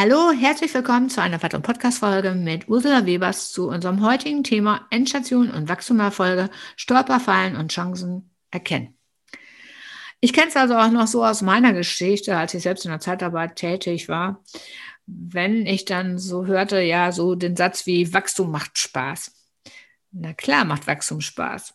Hallo, herzlich willkommen zu einer weiteren Podcast-Folge mit Ursula Webers zu unserem heutigen Thema Endstation und Wachstumerfolge, Stolperfallen und Chancen erkennen. Ich kenne es also auch noch so aus meiner Geschichte, als ich selbst in der Zeitarbeit tätig war, wenn ich dann so hörte, ja, so den Satz wie Wachstum macht Spaß. Na klar macht Wachstum Spaß.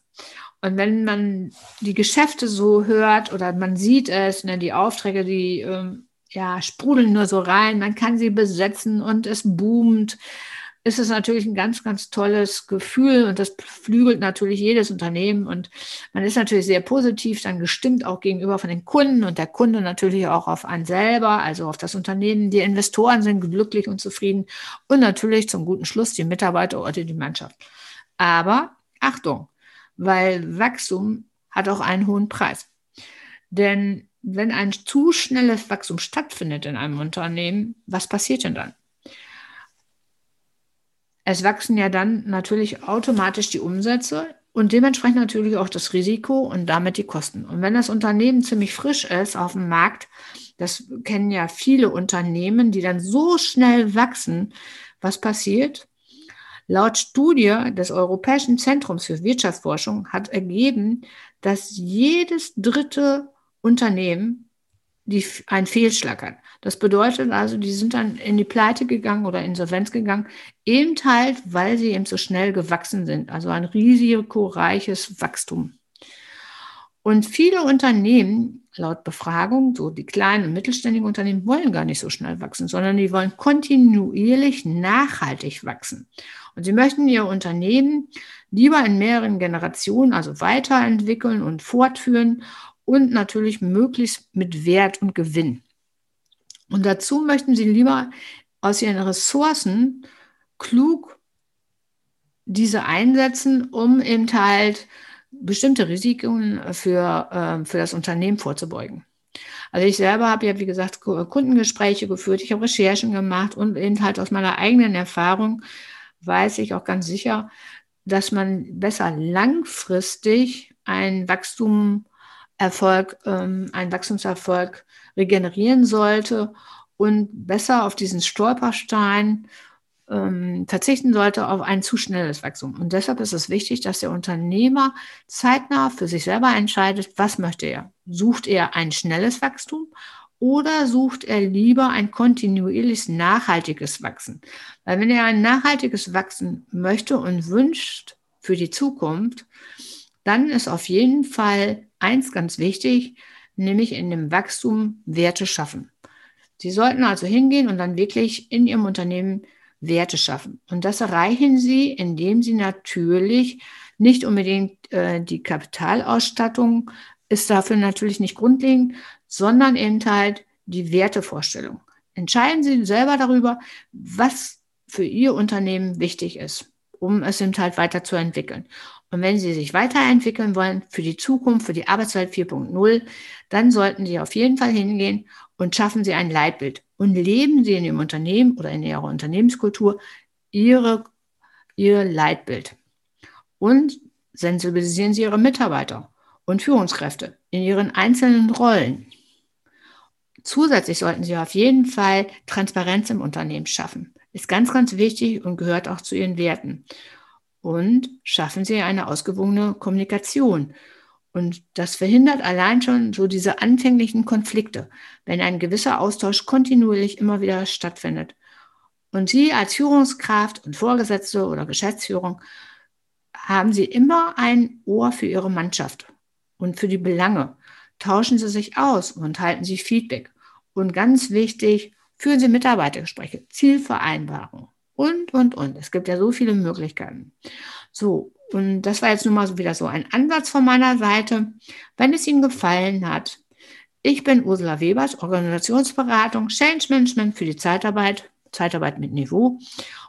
Und wenn man die Geschäfte so hört oder man sieht es, ne, die Aufträge, die ähm, ja, sprudeln nur so rein, man kann sie besetzen und es boomt, ist es natürlich ein ganz, ganz tolles Gefühl und das flügelt natürlich jedes Unternehmen und man ist natürlich sehr positiv dann gestimmt auch gegenüber von den Kunden und der Kunde natürlich auch auf einen selber, also auf das Unternehmen. Die Investoren sind glücklich und zufrieden und natürlich zum guten Schluss die Mitarbeiter oder die Mannschaft. Aber Achtung, weil Wachstum hat auch einen hohen Preis. Denn wenn ein zu schnelles Wachstum stattfindet in einem Unternehmen, was passiert denn dann? Es wachsen ja dann natürlich automatisch die Umsätze und dementsprechend natürlich auch das Risiko und damit die Kosten. Und wenn das Unternehmen ziemlich frisch ist auf dem Markt, das kennen ja viele Unternehmen, die dann so schnell wachsen, was passiert? Laut Studie des Europäischen Zentrums für Wirtschaftsforschung hat ergeben, dass jedes dritte Unternehmen, die einen Fehlschlag hat. Das bedeutet also, die sind dann in die Pleite gegangen oder Insolvenz gegangen, eben halt, weil sie eben so schnell gewachsen sind. Also ein risikoreiches Wachstum. Und viele Unternehmen, laut Befragung, so die kleinen und mittelständigen Unternehmen, wollen gar nicht so schnell wachsen, sondern die wollen kontinuierlich nachhaltig wachsen. Und sie möchten ihr Unternehmen lieber in mehreren Generationen, also weiterentwickeln und fortführen und natürlich möglichst mit Wert und Gewinn. Und dazu möchten Sie lieber aus Ihren Ressourcen klug diese einsetzen, um eben halt bestimmte Risiken für, äh, für das Unternehmen vorzubeugen. Also ich selber habe ja, wie gesagt, Kundengespräche geführt, ich habe Recherchen gemacht und eben halt aus meiner eigenen Erfahrung weiß ich auch ganz sicher, dass man besser langfristig ein Wachstum Erfolg, ähm, einen Wachstumserfolg regenerieren sollte und besser auf diesen Stolperstein ähm, verzichten sollte auf ein zu schnelles Wachstum. Und deshalb ist es wichtig, dass der Unternehmer zeitnah für sich selber entscheidet, was möchte er. Sucht er ein schnelles Wachstum oder sucht er lieber ein kontinuierliches, nachhaltiges Wachsen? Weil wenn er ein nachhaltiges Wachsen möchte und wünscht für die Zukunft, dann ist auf jeden Fall eins ganz wichtig, nämlich in dem Wachstum Werte schaffen. Sie sollten also hingehen und dann wirklich in Ihrem Unternehmen Werte schaffen. Und das erreichen Sie, indem Sie natürlich nicht unbedingt äh, die Kapitalausstattung ist dafür natürlich nicht grundlegend, sondern eben halt die Wertevorstellung. Entscheiden Sie selber darüber, was für Ihr Unternehmen wichtig ist, um es eben halt weiterzuentwickeln. Und wenn Sie sich weiterentwickeln wollen für die Zukunft, für die Arbeitswelt 4.0, dann sollten Sie auf jeden Fall hingehen und schaffen Sie ein Leitbild und leben Sie in Ihrem Unternehmen oder in Ihrer Unternehmenskultur Ihre, Ihr Leitbild. Und sensibilisieren Sie Ihre Mitarbeiter und Führungskräfte in ihren einzelnen Rollen. Zusätzlich sollten Sie auf jeden Fall Transparenz im Unternehmen schaffen. Ist ganz, ganz wichtig und gehört auch zu Ihren Werten und schaffen sie eine ausgewogene Kommunikation. Und das verhindert allein schon so diese anfänglichen Konflikte, wenn ein gewisser Austausch kontinuierlich immer wieder stattfindet. Und Sie als Führungskraft und Vorgesetzte oder Geschäftsführung haben Sie immer ein Ohr für Ihre Mannschaft und für die Belange. Tauschen Sie sich aus und halten Sie Feedback. Und ganz wichtig, führen Sie Mitarbeitergespräche, Zielvereinbarungen und, und, und. Es gibt ja so viele Möglichkeiten. So, und das war jetzt nun mal wieder so ein Ansatz von meiner Seite. Wenn es Ihnen gefallen hat, ich bin Ursula Webers, Organisationsberatung, Change Management für die Zeitarbeit, Zeitarbeit mit Niveau.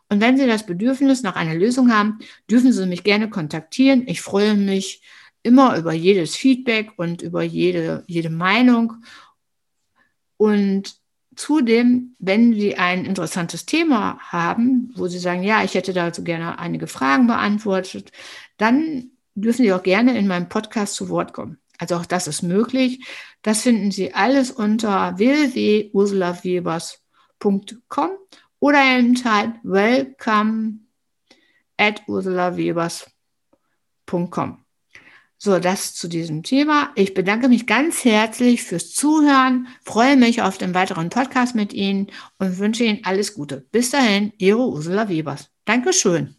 Und wenn Sie das Bedürfnis nach einer Lösung haben, dürfen Sie mich gerne kontaktieren. Ich freue mich immer über jedes Feedback und über jede, jede Meinung. Und Zudem, wenn Sie ein interessantes Thema haben, wo Sie sagen, ja, ich hätte dazu gerne einige Fragen beantwortet, dann dürfen Sie auch gerne in meinem Podcast zu Wort kommen. Also auch das ist möglich. Das finden Sie alles unter www.ursulawebers.com ursulawebers.com oder eben halt welcome at ursulawebers.com. So, das zu diesem Thema. Ich bedanke mich ganz herzlich fürs Zuhören, freue mich auf den weiteren Podcast mit Ihnen und wünsche Ihnen alles Gute. Bis dahin, Ihre Ursula Webers. Dankeschön.